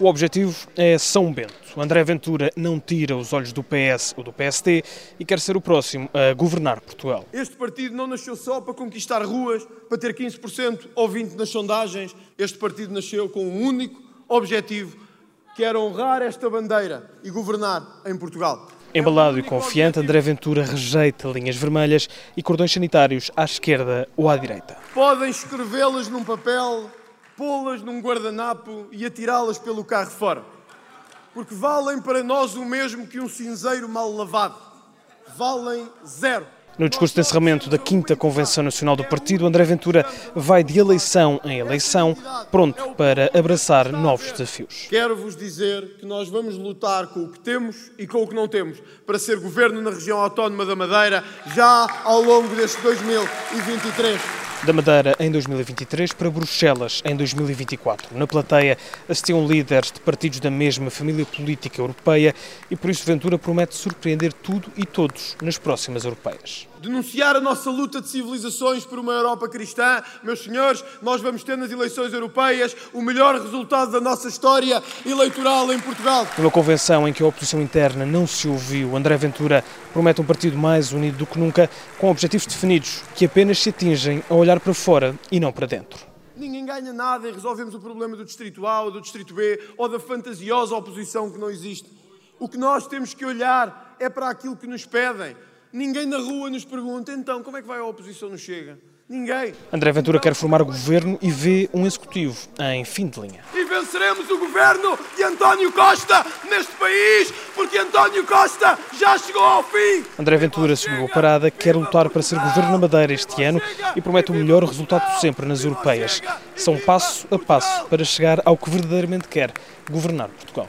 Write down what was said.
O objetivo é São Bento. André Ventura não tira os olhos do PS ou do PST e quer ser o próximo a governar Portugal. Este partido não nasceu só para conquistar ruas, para ter 15% ou 20% nas sondagens. Este partido nasceu com um único objetivo, que era honrar esta bandeira e governar em Portugal. Embalado e confiante, André Ventura rejeita linhas vermelhas e cordões sanitários à esquerda ou à direita. Podem escrevê-las num papel pô-las num guardanapo e atirá-las pelo carro fora. Porque valem para nós o mesmo que um cinzeiro mal lavado. Valem zero. No discurso de encerramento da 5 Convenção Nacional do Partido, André Ventura vai de eleição em eleição, pronto para abraçar novos desafios. Quero-vos dizer que nós vamos lutar com o que temos e com o que não temos para ser governo na região autónoma da Madeira já ao longo deste 2023 da Madeira em 2023 para Bruxelas em 2024. Na plateia assistiam líderes de partidos da mesma família política europeia e por isso Ventura promete surpreender tudo e todos nas próximas europeias denunciar a nossa luta de civilizações por uma Europa cristã. Meus senhores, nós vamos ter nas eleições europeias o melhor resultado da nossa história eleitoral em Portugal. Numa convenção em que a oposição interna não se ouviu, André Ventura promete um partido mais unido do que nunca, com objetivos definidos que apenas se atingem a olhar para fora e não para dentro. Ninguém ganha nada em resolvermos o problema do Distrito A ou do Distrito B ou da fantasiosa oposição que não existe. O que nós temos que olhar é para aquilo que nos pedem Ninguém na rua nos pergunta, então, como é que vai a oposição no Chega? Ninguém. André Ventura quer formar governo e vê um executivo em fim de linha. E venceremos o governo de António Costa neste país, porque António Costa já chegou ao fim. André Ventura subiu a parada, quer lutar para ser governo na Madeira este ano e promete o melhor resultado sempre nas europeias. São passo a passo para chegar ao que verdadeiramente quer, governar Portugal.